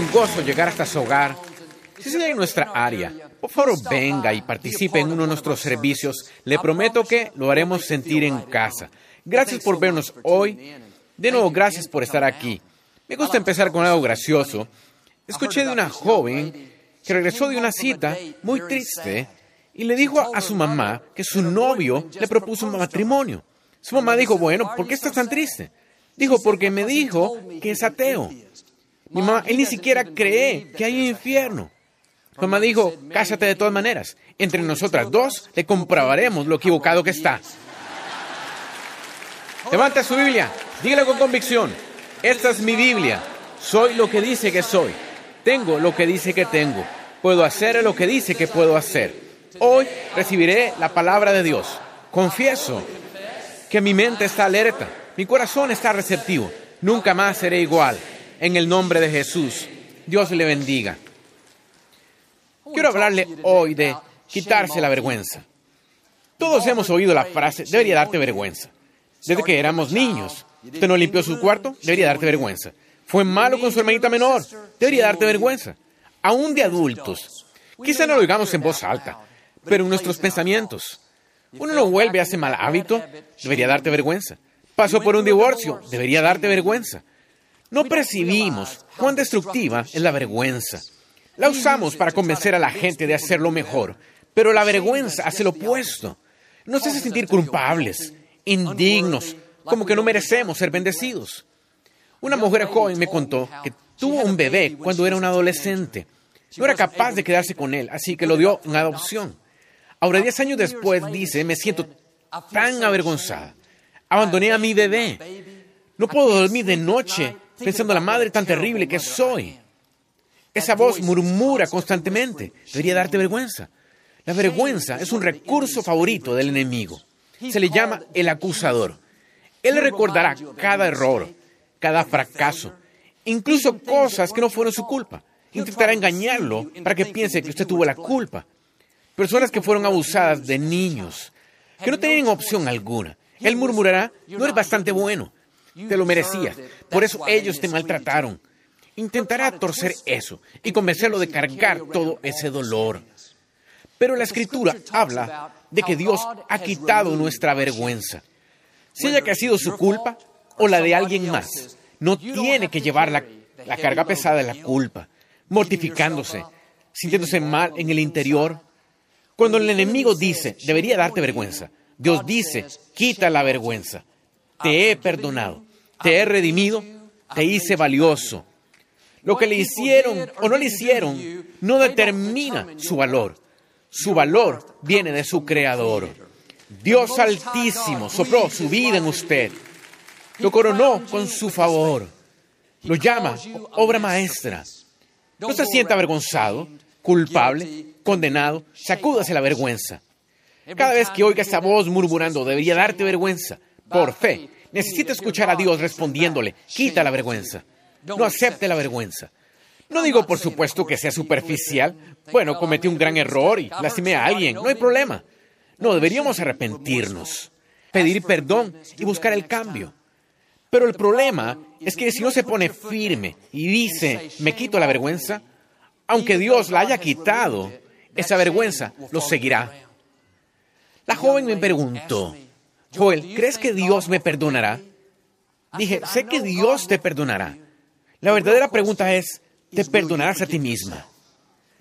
un gozo llegar hasta su hogar. Si está en nuestra área, por favor venga y participe en uno de nuestros servicios. Le prometo que lo haremos sentir en casa. Gracias por vernos hoy. De nuevo, gracias por estar aquí. Me gusta empezar con algo gracioso. Escuché de una joven que regresó de una cita muy triste y le dijo a su mamá que su novio le propuso un matrimonio. Su mamá dijo, bueno, ¿por qué estás tan triste? Dijo, porque me dijo que es ateo. Mi mamá, él ni siquiera cree que hay un infierno. Su mamá dijo, cásate de todas maneras. Entre nosotras dos le comprobaremos lo equivocado que está. Levanta su Biblia, dígale con convicción. Esta es mi Biblia. Soy lo que dice que soy. Tengo lo que dice que tengo. Puedo hacer lo que dice que puedo hacer. Hoy recibiré la palabra de Dios. Confieso que mi mente está alerta, mi corazón está receptivo. Nunca más seré igual. En el nombre de Jesús, Dios le bendiga. Quiero hablarle hoy de quitarse la vergüenza. Todos hemos oído la frase, debería darte vergüenza. Desde que éramos niños. Usted no limpió su cuarto, debería darte vergüenza. Fue malo con su hermanita menor, debería darte vergüenza. Aún de adultos. Quizá no lo digamos en voz alta, pero en nuestros pensamientos. Uno no vuelve a ese mal hábito, debería darte vergüenza. Pasó por un divorcio, debería darte vergüenza. No percibimos cuán destructiva es la vergüenza. La usamos para convencer a la gente de hacerlo mejor, pero la vergüenza hace lo opuesto. Nos hace sentir culpables, indignos, como que no merecemos ser bendecidos. Una mujer joven me contó que tuvo un bebé cuando era un adolescente. No era capaz de quedarse con él, así que lo dio en adopción. Ahora, diez años después, dice, me siento tan avergonzada. Abandoné a mi bebé. No puedo dormir de noche pensando la madre tan terrible que soy. Esa voz murmura constantemente. Debería darte vergüenza. La vergüenza es un recurso favorito del enemigo. Se le llama el acusador. Él le recordará cada error, cada fracaso, incluso cosas que no fueron su culpa. Intentará engañarlo para que piense que usted tuvo la culpa. Personas que fueron abusadas de niños, que no tenían opción alguna. Él murmurará, no eres bastante bueno, te lo merecías, por eso ellos te maltrataron. Intentará torcer eso y convencerlo de cargar todo ese dolor. Pero la escritura habla de que Dios ha quitado nuestra vergüenza. Si ella que ha sido su culpa o la de alguien más, no tiene que llevar la, la carga pesada de la culpa, mortificándose, sintiéndose mal en el interior. Cuando el enemigo dice, debería darte vergüenza, Dios dice, quita la vergüenza. Te he perdonado, te he redimido, te hice valioso. Lo que le hicieron o no le hicieron no determina su valor. Su valor viene de su creador. Dios altísimo sopló su vida en usted. Lo coronó con su favor. Lo llama obra maestra. No se sienta avergonzado, culpable, condenado. Sacúdase la vergüenza. Cada vez que oiga esa voz murmurando, debería darte vergüenza. Por fe, necesita escuchar a Dios respondiéndole, quita la vergüenza. No acepte la vergüenza. No digo, por supuesto, que sea superficial. Bueno, cometí un gran error y lastimé a alguien. No hay problema. No, deberíamos arrepentirnos, pedir perdón y buscar el cambio. Pero el problema es que si no se pone firme y dice, me quito la vergüenza, aunque Dios la haya quitado, esa vergüenza lo seguirá. La joven me preguntó, Joel, ¿crees que Dios me perdonará? Dije, sé que Dios te perdonará. La verdadera pregunta es, ¿te perdonarás a ti misma?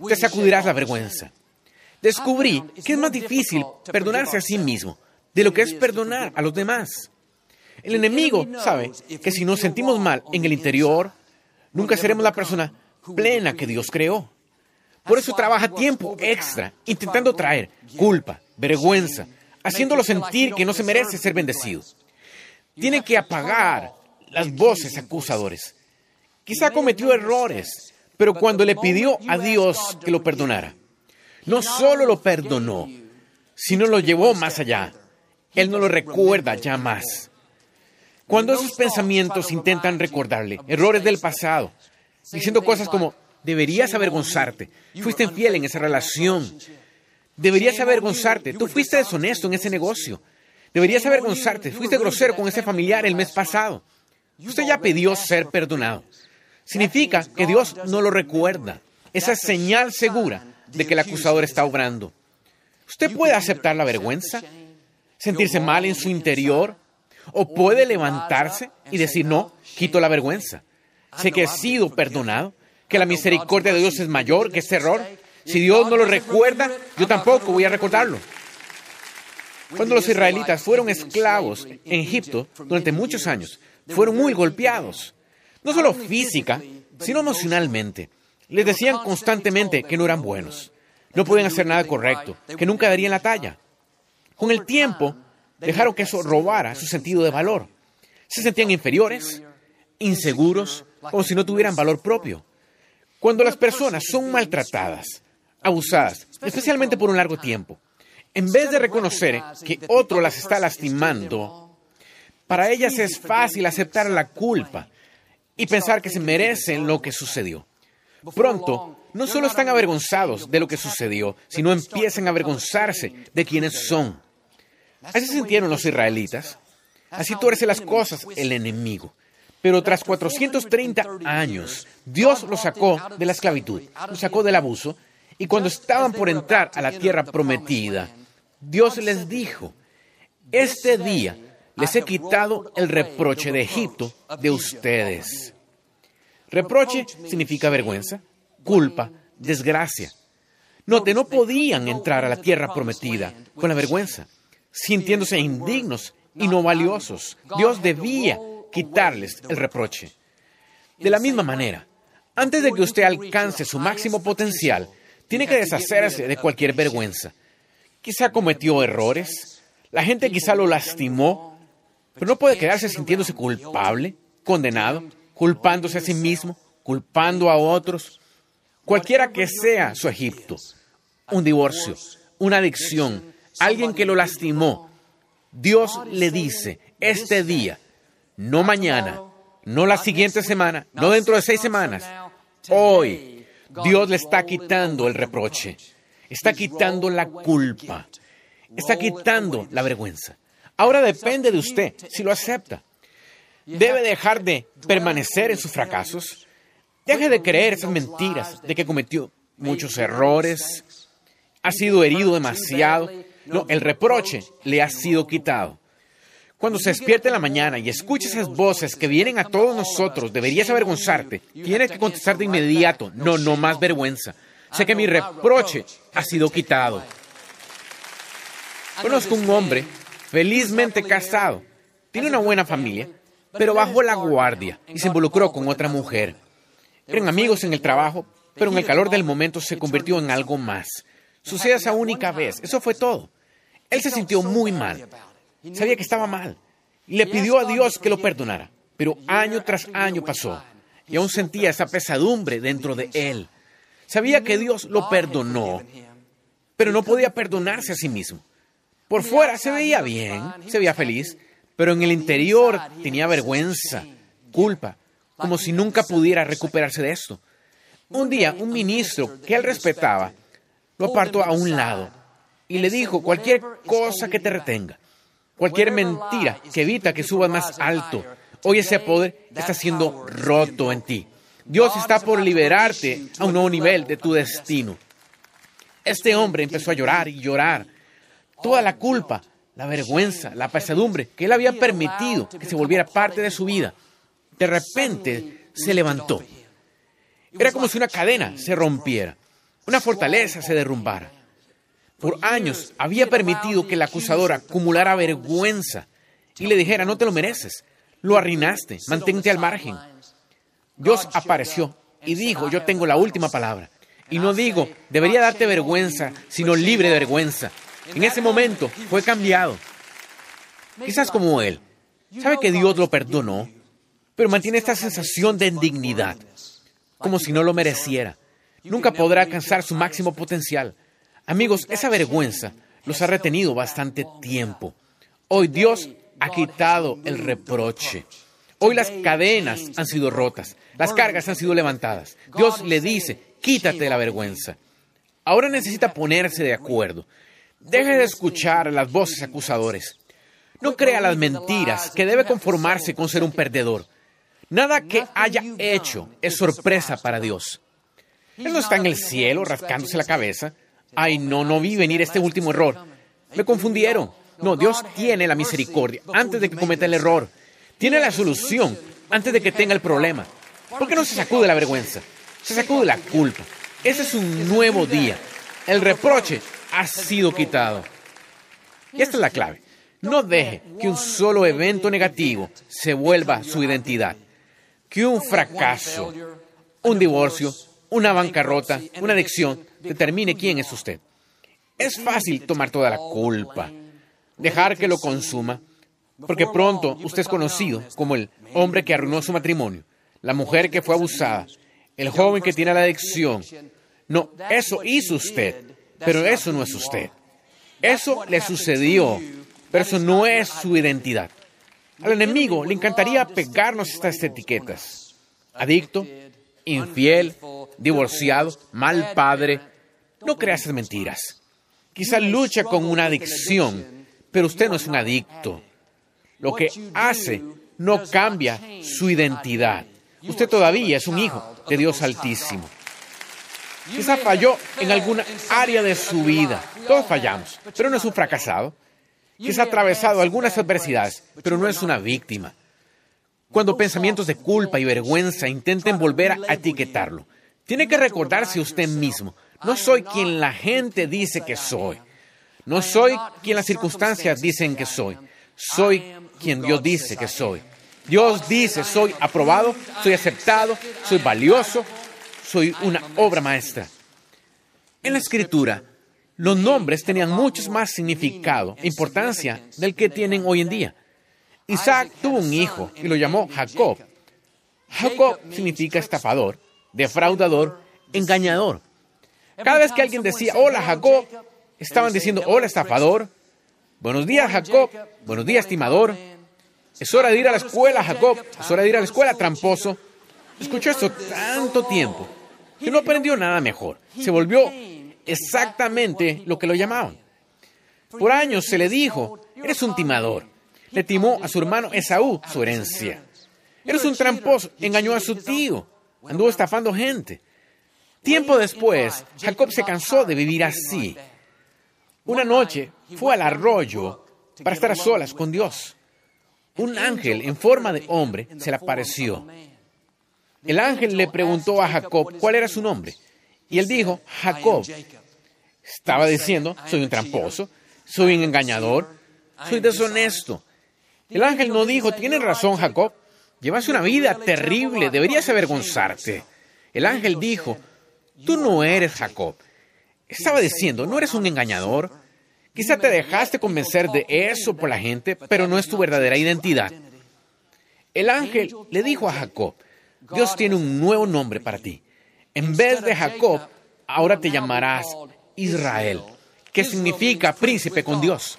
Te sacudirás la vergüenza. Descubrí que es más difícil perdonarse a sí mismo de lo que es perdonar a los demás. El enemigo sabe que si nos sentimos mal en el interior, nunca seremos la persona plena que Dios creó. Por eso trabaja tiempo extra intentando traer culpa, vergüenza, haciéndolo sentir que no se merece ser bendecido. Tiene que apagar las voces acusadores. Quizá cometió errores, pero cuando le pidió a Dios que lo perdonara, no solo lo perdonó, sino lo llevó más allá. Él no lo recuerda ya más. Cuando esos pensamientos intentan recordarle errores del pasado, diciendo cosas como, deberías avergonzarte, fuiste infiel en esa relación, deberías avergonzarte, tú fuiste deshonesto en ese negocio, deberías avergonzarte, fuiste grosero con ese familiar el mes pasado. Usted ya pidió ser perdonado. significa que Dios no lo recuerda. Esa es señal segura de que el acusador está obrando. Usted puede aceptar la vergüenza, sentirse mal en su interior, o puede levantarse y decir, no, quito la vergüenza. Sé que he sido perdonado, que la misericordia de Dios es mayor que este error. Si Dios no lo recuerda, yo tampoco voy a recordarlo. Cuando los israelitas fueron esclavos en Egipto durante muchos años, fueron muy golpeados, no solo física, sino emocionalmente. Les decían constantemente que no eran buenos, no podían hacer nada correcto, que nunca darían la talla. Con el tiempo, dejaron que eso robara su sentido de valor. Se sentían inferiores, inseguros, como si no tuvieran valor propio. Cuando las personas son maltratadas, abusadas, especialmente por un largo tiempo, en vez de reconocer que otro las está lastimando, para ellas es fácil aceptar la culpa y pensar que se merecen lo que sucedió. Pronto, no solo están avergonzados de lo que sucedió, sino empiezan a avergonzarse de quienes son. Así se sintieron los israelitas. Así tuerce las cosas el enemigo. Pero tras 430 años, Dios los sacó de la esclavitud, los sacó del abuso, y cuando estaban por entrar a la tierra prometida, Dios les dijo, este día les he quitado el reproche de Egipto de ustedes. Reproche significa vergüenza, culpa, desgracia. Note, no podían entrar a la tierra prometida con la vergüenza, sintiéndose indignos y no valiosos. Dios debía quitarles el reproche. De la misma manera, antes de que usted alcance su máximo potencial, tiene que deshacerse de cualquier vergüenza. Quizá cometió errores, la gente quizá lo lastimó, pero no puede quedarse sintiéndose culpable, condenado, culpándose a sí mismo, culpando a otros. Cualquiera que sea su Egipto, un divorcio, una adicción, alguien que lo lastimó, Dios le dice, este día, no mañana, no la siguiente semana, no dentro de seis semanas, hoy, Dios le está quitando el reproche, está quitando la culpa, está quitando la vergüenza. Ahora depende de usted si lo acepta. Debe dejar de permanecer en sus fracasos. Deje de creer esas mentiras de que cometió muchos errores, ha sido herido demasiado. No, el reproche le ha sido quitado. Cuando se despierte en la mañana y escuche esas voces que vienen a todos nosotros, deberías avergonzarte. Tienes que contestar de inmediato, no, no más vergüenza. Sé que mi reproche ha sido quitado. Conozco un hombre felizmente casado. Tiene una buena familia, pero bajó la guardia y se involucró con otra mujer. Eran amigos en el trabajo, pero en el calor del momento se convirtió en algo más. Sucede esa única vez. Eso fue todo. Él se sintió muy mal. Sabía que estaba mal. Y le pidió a Dios que lo perdonara. Pero año tras año pasó. Y aún sentía esa pesadumbre dentro de él. Sabía que Dios lo perdonó, pero no podía perdonarse a sí mismo. Por fuera se veía bien, se veía feliz, pero en el interior tenía vergüenza, culpa, como si nunca pudiera recuperarse de esto. Un día, un ministro que él respetaba lo apartó a un lado y le dijo cualquier cosa que te retenga, cualquier mentira que evita que subas más alto. Hoy ese poder está siendo roto en ti. Dios está por liberarte a un nuevo nivel de tu destino. Este hombre empezó a llorar y llorar. Toda la culpa, la vergüenza, la pesadumbre que él había permitido que se volviera parte de su vida, de repente se levantó. Era como si una cadena se rompiera, una fortaleza se derrumbara por años había permitido que el acusador acumulara vergüenza y le dijera, no te lo mereces, lo arruinaste, mantente al margen. Dios apareció y dijo, yo tengo la última palabra. Y no digo, debería darte vergüenza, sino libre de vergüenza. En ese momento fue cambiado. Quizás como él. Sabe que Dios lo perdonó, pero mantiene esta sensación de indignidad, como si no lo mereciera. Nunca podrá alcanzar su máximo potencial. Amigos, esa vergüenza los ha retenido bastante tiempo. Hoy Dios ha quitado el reproche. Hoy las cadenas han sido rotas, las cargas han sido levantadas. Dios le dice, quítate la vergüenza. Ahora necesita ponerse de acuerdo. Deje de escuchar las voces acusadores. No crea las mentiras que debe conformarse con ser un perdedor. Nada que haya hecho es sorpresa para Dios. Él no está en el cielo rascándose la cabeza. Ay, no, no vi venir este último error. Me confundieron. No, Dios tiene la misericordia antes de que cometa el error. Tiene la solución antes de que tenga el problema. ¿Por qué no se sacude la vergüenza? Se sacude la culpa. Ese es un nuevo día. El reproche ha sido quitado. Y esta es la clave. No deje que un solo evento negativo se vuelva su identidad. Que un fracaso, un divorcio, una bancarrota, una adicción determine quién es usted. Es fácil tomar toda la culpa, dejar que lo consuma, porque pronto usted es conocido como el hombre que arruinó su matrimonio, la mujer que fue abusada, el joven que tiene la adicción. No, eso hizo usted, pero eso no es usted. Eso le sucedió, pero eso no es su identidad. Al enemigo le encantaría pegarnos estas etiquetas. Adicto, infiel, divorciado, mal padre. No creas esas mentiras. Quizá lucha con una adicción, pero usted no es un adicto. Lo que hace no cambia su identidad. Usted todavía es un hijo de Dios Altísimo. Quizá falló en alguna área de su vida. Todos fallamos, pero no es un fracasado. Quizá ha atravesado algunas adversidades, pero no es una víctima. Cuando pensamientos de culpa y vergüenza intenten volver a etiquetarlo, tiene que recordarse usted mismo, no soy quien la gente dice que soy. No soy quien las circunstancias dicen que soy. Soy quien Dios dice que soy. Dios dice, soy aprobado, soy aceptado, soy valioso, soy una obra maestra. En la escritura, los nombres tenían mucho más significado e importancia del que tienen hoy en día. Isaac tuvo un hijo y lo llamó Jacob. Jacob significa estafador, defraudador, engañador. Cada vez que alguien decía, hola Jacob, estaban diciendo, hola estafador, buenos días Jacob, buenos días estimador, es hora de ir a la escuela Jacob, es hora de ir a la escuela tramposo. Escuchó esto tanto tiempo que no aprendió nada mejor. Se volvió exactamente lo que lo llamaban. Por años se le dijo, eres un timador. Le timó a su hermano Esaú su herencia. Eres un tramposo, engañó a su tío, anduvo estafando gente. Tiempo después, Jacob se cansó de vivir así. Una noche fue al arroyo para estar a solas con Dios. Un ángel en forma de hombre se le apareció. El ángel le preguntó a Jacob cuál era su nombre. Y él dijo, Jacob. Estaba diciendo, soy un tramposo, soy un engañador, soy deshonesto. El ángel no dijo, tienes razón, Jacob, llevas una vida terrible, deberías avergonzarte. El ángel dijo, tú no eres Jacob. Estaba diciendo, no eres un engañador. Quizá te dejaste convencer de eso por la gente, pero no es tu verdadera identidad. El ángel le dijo a Jacob, Dios tiene un nuevo nombre para ti. En vez de Jacob, ahora te llamarás Israel, que significa príncipe con Dios.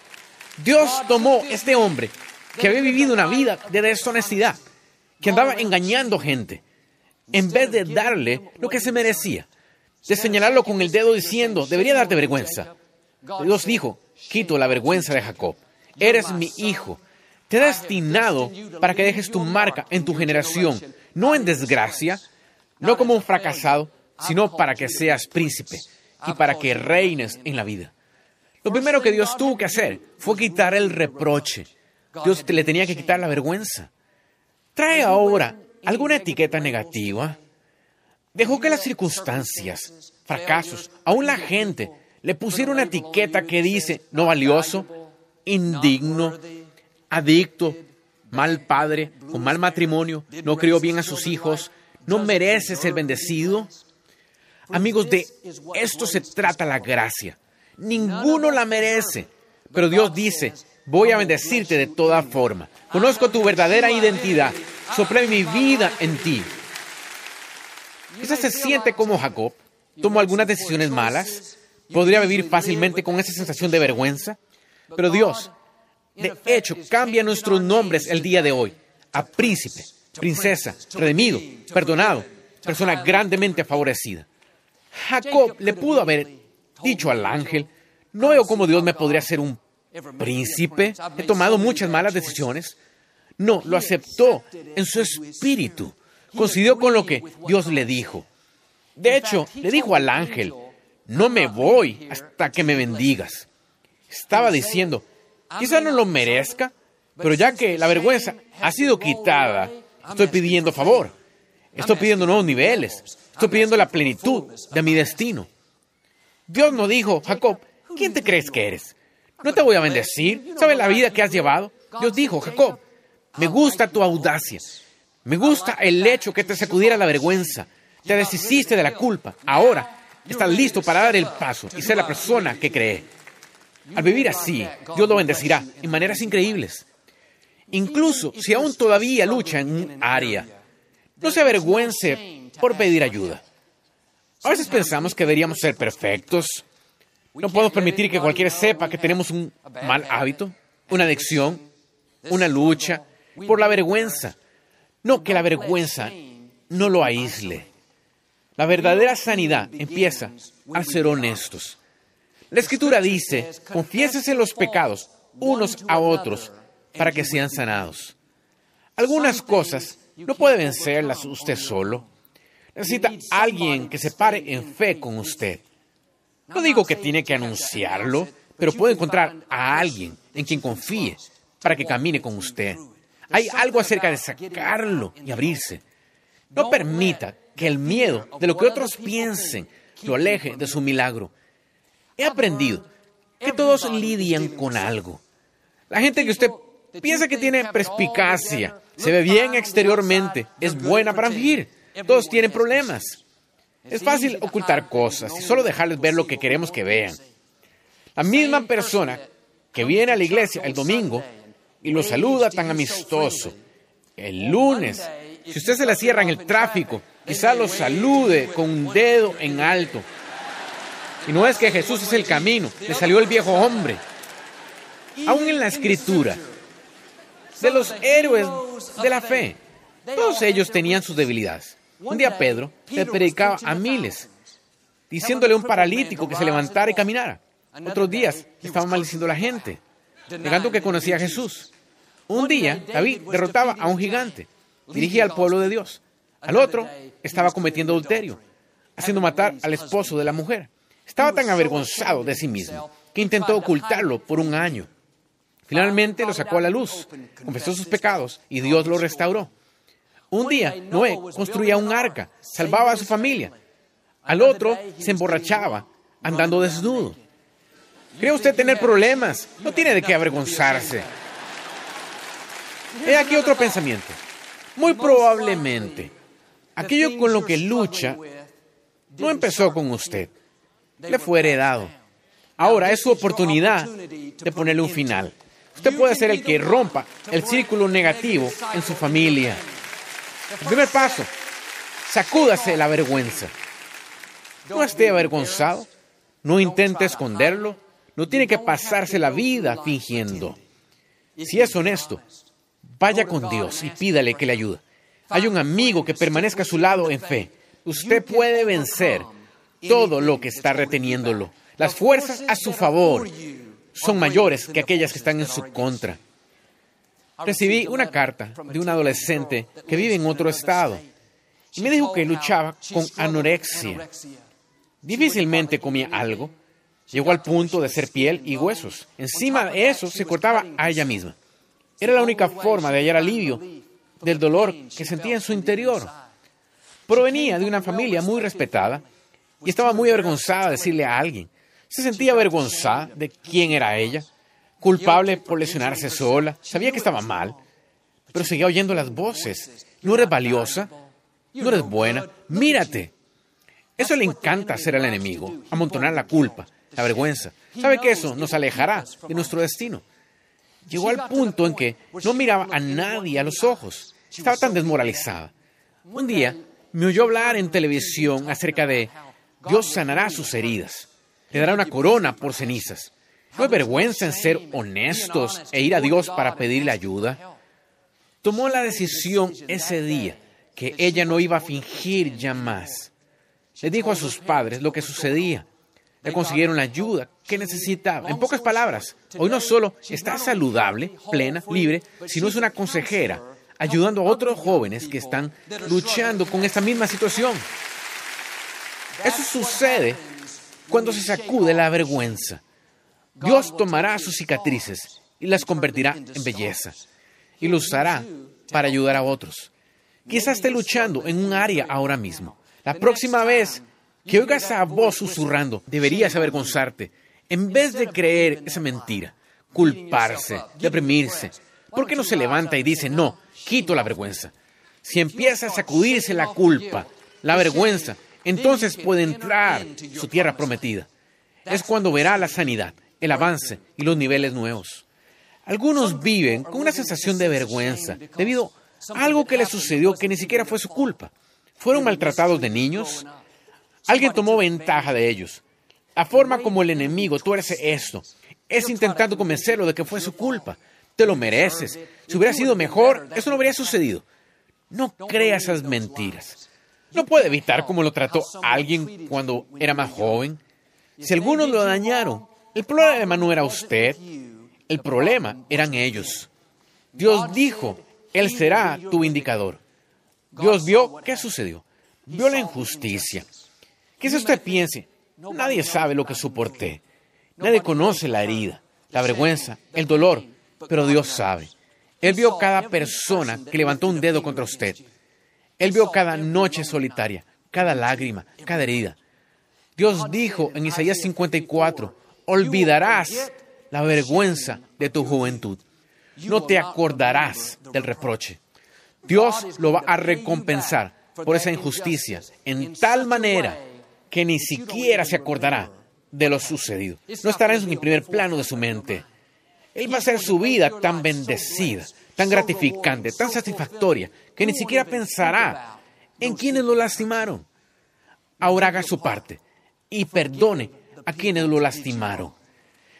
Dios tomó este hombre que había vivido una vida de deshonestidad, que andaba engañando gente, en vez de darle lo que se merecía, de señalarlo con el dedo diciendo, debería darte vergüenza. Dios dijo, quito la vergüenza de Jacob, eres mi hijo, te he destinado para que dejes tu marca en tu generación, no en desgracia, no como un fracasado, sino para que seas príncipe y para que reines en la vida. Lo primero que Dios tuvo que hacer fue quitar el reproche. Dios le tenía que quitar la vergüenza. Trae ahora alguna etiqueta negativa. Dejó que las circunstancias, fracasos, aún la gente, le pusiera una etiqueta que dice no valioso, indigno, adicto, mal padre, con mal matrimonio, no crió bien a sus hijos, no merece ser bendecido. Amigos, de esto se trata la gracia. Ninguno la merece, pero Dios dice, voy a bendecirte de toda forma. Conozco tu verdadera identidad, soplé mi vida en ti. Quizás se siente como Jacob, tomó algunas decisiones malas, podría vivir fácilmente con esa sensación de vergüenza, pero Dios, de hecho, cambia nuestros nombres el día de hoy. A príncipe, princesa, redimido, perdonado, persona grandemente favorecida. Jacob le pudo haber dicho al ángel, no veo cómo Dios me podría hacer un príncipe, he tomado muchas malas decisiones, No, lo aceptó en su espíritu. Coincidió con lo que Dios le dijo. De hecho, le dijo al ángel, no me voy hasta que me bendigas. Estaba diciendo, quizá no lo merezca, pero ya que la vergüenza ha sido quitada, estoy pidiendo favor. Estoy pidiendo nuevos niveles. Estoy pidiendo la plenitud de mi destino. Dios no dijo, Jacob, ¿quién te crees que eres? No te voy a bendecir. ¿Sabes la vida que has llevado? Dios dijo, Jacob, me gusta tu audacia. Me gusta el hecho que te sacudiera la vergüenza. Te deshiciste de la culpa. Ahora estás listo para dar el paso y ser la persona que cree. Al vivir así, Dios lo bendecirá en maneras increíbles. Incluso si aún todavía lucha en un área, no se avergüence por pedir ayuda. A veces pensamos que deberíamos ser perfectos. No podemos permitir que cualquiera sepa que tenemos un mal hábito, una adicción, una lucha, por la vergüenza. No que la vergüenza no lo aísle. La verdadera sanidad empieza al ser honestos. La escritura dice, confiésese los pecados unos a otros para que sean sanados. Algunas cosas no puede vencerlas usted solo. Necesita alguien que se pare en fe con usted. No digo que tiene que anunciarlo, pero puede encontrar a alguien en quien confíe para que camine con usted. Hay algo acerca de sacarlo y abrirse. No permita que el miedo de lo que otros piensen lo aleje de su milagro. He aprendido que todos lidian con algo. La gente que usted piensa que tiene perspicacia, se ve bien exteriormente, es buena para fingir. Todos tienen problemas. Es fácil ocultar cosas y solo dejarles ver lo que queremos que vean. La misma persona que viene a la iglesia el domingo y lo saluda tan amistoso, el lunes, si usted se la cierra en el tráfico, quizá lo salude con un dedo en alto. Y no es que Jesús es el camino, le salió el viejo hombre. Aún en la escritura, de los héroes de la fe. Todos ellos tenían sus debilidades. Un día Pedro le predicaba a miles, diciéndole a un paralítico que se levantara y caminara. Otros días estaba maldiciendo a la gente, negando que conocía a Jesús. Un día David derrotaba a un gigante, dirigía al pueblo de Dios. Al otro estaba cometiendo adulterio, haciendo matar al esposo de la mujer. Estaba tan avergonzado de sí mismo que intentó ocultarlo por un año. Finalmente lo sacó a la luz, confesó sus pecados y Dios lo restauró. Un día Noé construía un arca, salvaba a su familia. Al otro se emborrachaba, andando desnudo. ¿Cree usted tener problemas? No tiene de qué avergonzarse. He aquí otro pensamiento. Muy probablemente, aquello con lo que lucha no empezó con usted, le fue heredado. Ahora es su oportunidad de ponerle un final. Usted puede ser el que rompa el círculo negativo en su familia. El primer paso, sacúdase la vergüenza. No esté avergonzado, no intente esconderlo, no tiene que pasarse la vida fingiendo. Si es honesto, vaya con Dios y pídale que le ayude. Hay un amigo que permanezca a su lado en fe. Usted puede vencer todo lo que está reteniéndolo. Las fuerzas a su favor son mayores que aquellas que están en su contra. Recibí una carta de un adolescente que vive en otro estado y me dijo que luchaba con anorexia. Difícilmente comía algo. Llegó al punto de ser piel y huesos. Encima de eso se cortaba a ella misma. Era la única forma de hallar alivio del dolor que sentía en su interior. Provenía de una familia muy respetada y estaba muy avergonzada de decirle a alguien se sentía avergonzada de quién era ella, culpable por lesionarse sola, sabía que estaba mal, pero seguía oyendo las voces. No eres valiosa, no eres buena, mírate. Eso le encanta hacer al enemigo, amontonar la culpa, la vergüenza. Sabe que eso nos alejará de nuestro destino. Llegó al punto en que no miraba a nadie a los ojos. Estaba tan desmoralizada. Un día me oyó hablar en televisión acerca de Dios sanará sus heridas le dará una corona por cenizas. ¿No hay vergüenza en ser honestos e ir a Dios para pedirle ayuda? Tomó la decisión ese día que ella no iba a fingir ya más. Le dijo a sus padres lo que sucedía. Le consiguieron la ayuda que necesitaba. En pocas palabras, hoy no solo está saludable, plena, libre, sino es una consejera ayudando a otros jóvenes que están luchando con esta misma situación. Eso sucede cuando se sacude la vergüenza. Dios tomará sus cicatrices y las convertirá en belleza y lo usará para ayudar a otros. Quizás esté luchando en un área ahora mismo. La próxima vez que oigas a voz susurrando, deberías avergonzarte en vez de creer esa mentira, culparse, deprimirse. ¿Por qué no se levanta y dice, no, quito la vergüenza? Si empieza a sacudirse la culpa, la vergüenza, entonces puede entrar su tierra prometida. Es cuando verá la sanidad, el avance y los niveles nuevos. Algunos viven con una sensación de vergüenza debido a algo que les sucedió que ni siquiera fue su culpa. Fueron maltratados de niños. Alguien tomó ventaja de ellos. La forma como el enemigo tuerce esto es intentando convencerlo de que fue su culpa. Te lo mereces. Si hubiera sido mejor, eso no habría sucedido. No crea esas mentiras. No puede evitar cómo lo trató alguien cuando era más joven. Si algunos lo dañaron, el problema no era usted, el problema eran ellos. Dios dijo, Él será tu indicador. Dios vio qué sucedió. Vio la injusticia. Quizás usted piense, nadie sabe lo que soporté. Nadie conoce la herida, la vergüenza, el dolor, pero Dios sabe. Él vio cada persona que levantó un dedo contra usted. Él vio cada noche solitaria, cada lágrima, cada herida. Dios dijo en Isaías 54, olvidarás la vergüenza de tu juventud. No te acordarás del reproche. Dios lo va a recompensar por esa injusticia en tal manera que ni siquiera se acordará de lo sucedido. No estará en el primer plano de su mente. Él va a hacer su vida tan bendecida, tan gratificante, tan satisfactoria, que ni siquiera pensará en quienes lo lastimaron. Ahora haga su parte y perdone a quienes lo lastimaron.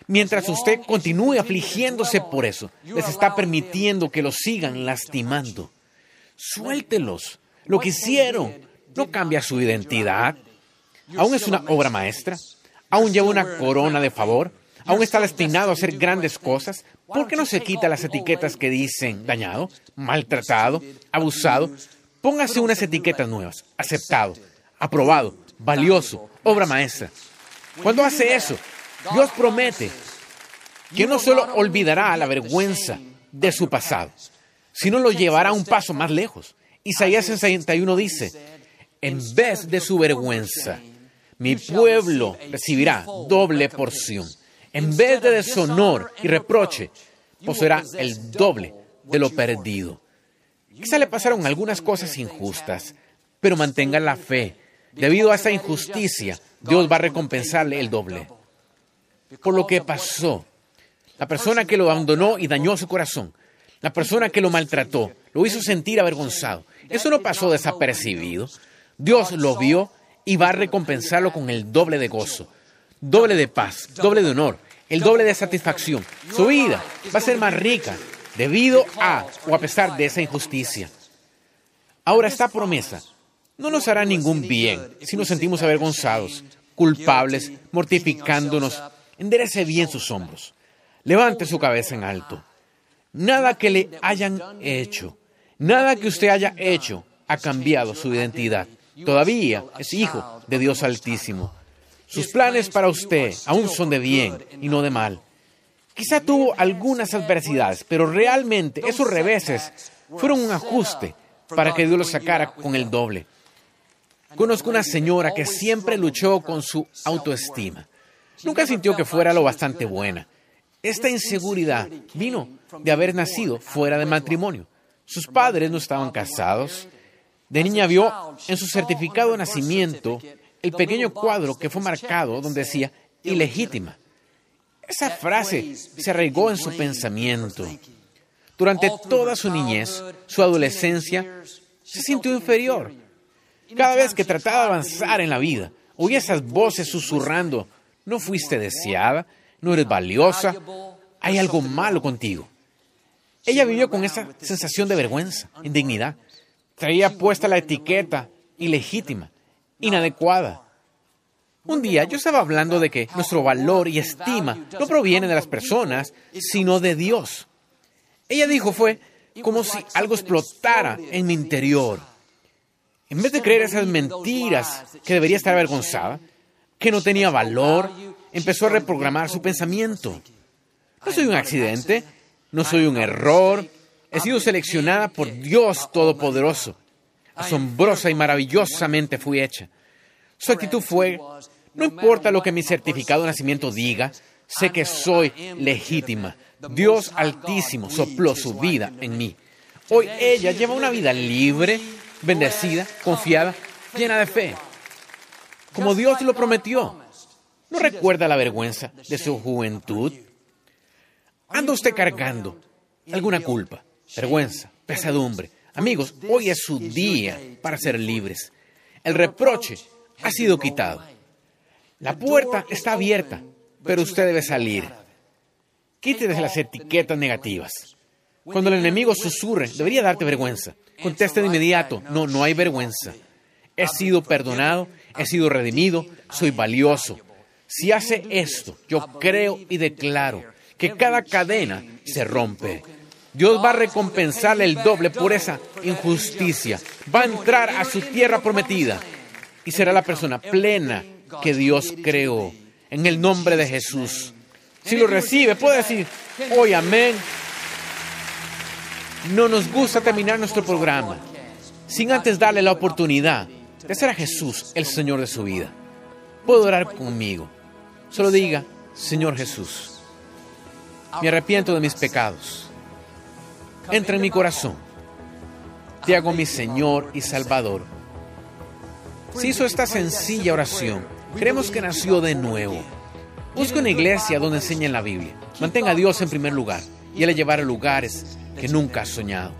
Mientras usted continúe afligiéndose por eso, les está permitiendo que lo sigan lastimando. Suéltelos. Lo que hicieron no cambia su identidad. Aún es una obra maestra. Aún lleva una corona de favor. Aún está destinado a hacer grandes cosas. ¿Por qué no se quita las etiquetas que dicen dañado, maltratado, abusado? Póngase unas etiquetas nuevas. Aceptado, aprobado, valioso, obra maestra. Cuando hace eso, Dios promete que no solo olvidará la vergüenza de su pasado, sino lo llevará un paso más lejos. Isaías 61 dice, en vez de su vergüenza, mi pueblo recibirá doble porción. En vez de deshonor y reproche, poseerá el doble de lo perdido. Quizá le pasaron algunas cosas injustas, pero mantenga la fe. Debido a esa injusticia, Dios va a recompensarle el doble. Por lo que pasó, la persona que lo abandonó y dañó su corazón, la persona que lo maltrató, lo hizo sentir avergonzado. Eso no pasó desapercibido. Dios lo vio y va a recompensarlo con el doble de gozo, doble de paz, doble de honor, el doble de satisfacción. Su vida va a ser más rica debido a o a pesar de esa injusticia. Ahora esta promesa no nos hará ningún bien si nos sentimos avergonzados, culpables, mortificándonos. Enderece bien sus hombros. Levante su cabeza en alto. Nada que le hayan hecho, nada que usted haya hecho ha cambiado su identidad. Todavía es hijo de Dios Altísimo. Sus planes para usted aún son de bien y no de mal. Quizá tuvo algunas adversidades, pero realmente esos reveses fueron un ajuste para que Dios lo sacara con el doble. Conozco una señora que siempre luchó con su autoestima. Nunca sintió que fuera lo bastante buena. Esta inseguridad vino de haber nacido fuera de matrimonio. Sus padres no estaban casados. De niña vio en su certificado de nacimiento el pequeño cuadro que fue marcado donde decía ilegítima. Esa frase se arraigó en su pensamiento. Durante toda su niñez, su adolescencia, se sintió inferior. Cada vez que trataba de avanzar en la vida, oía esas voces susurrando, no fuiste deseada, no eres valiosa, hay algo malo contigo. Ella vivió con esa sensación de vergüenza, indignidad. Traía puesta la etiqueta ilegítima, inadecuada. Un día yo estaba hablando de que nuestro valor y estima no provienen de las personas, sino de Dios. Ella dijo fue como si algo explotara en mi interior. En vez de creer esas mentiras que debería estar avergonzada, que no tenía valor, empezó a reprogramar su pensamiento. No soy un accidente, no soy un error, he sido seleccionada por Dios Todopoderoso. Asombrosa y maravillosamente fui hecha. Su actitud fue, no importa lo que mi certificado de nacimiento diga, sé que soy legítima. Dios Altísimo sopló su vida en mí. Hoy ella lleva una vida libre, bendecida, confiada, llena de fe. Como Dios lo prometió. ¿No recuerda la vergüenza de su juventud? ¿Anda usted cargando alguna culpa, vergüenza, pesadumbre? Amigos, hoy es su día para ser libres. El reproche ha sido quitado. La puerta está abierta, pero usted debe salir. Quítese las etiquetas negativas. Cuando el enemigo susurre, debería darte vergüenza. Conteste de inmediato, no, no hay vergüenza. He sido perdonado, he sido redimido, soy valioso. Si hace esto, yo creo y declaro que cada cadena se rompe. Dios va a recompensarle el doble por esa injusticia. Va a entrar a su tierra prometida y será la persona plena que Dios creó. En el nombre de Jesús. Si lo recibe, puede decir, hoy amén. No nos gusta terminar nuestro programa sin antes darle la oportunidad de ser a Jesús el Señor de su vida. Puedo orar conmigo. Solo diga, Señor Jesús, me arrepiento de mis pecados. Entra en mi corazón. Te hago mi Señor y Salvador. Si hizo esta sencilla oración, creemos que nació de nuevo. Busca una iglesia donde enseñen la Biblia. Mantenga a Dios en primer lugar y Él le llevará lugares que nunca has soñado.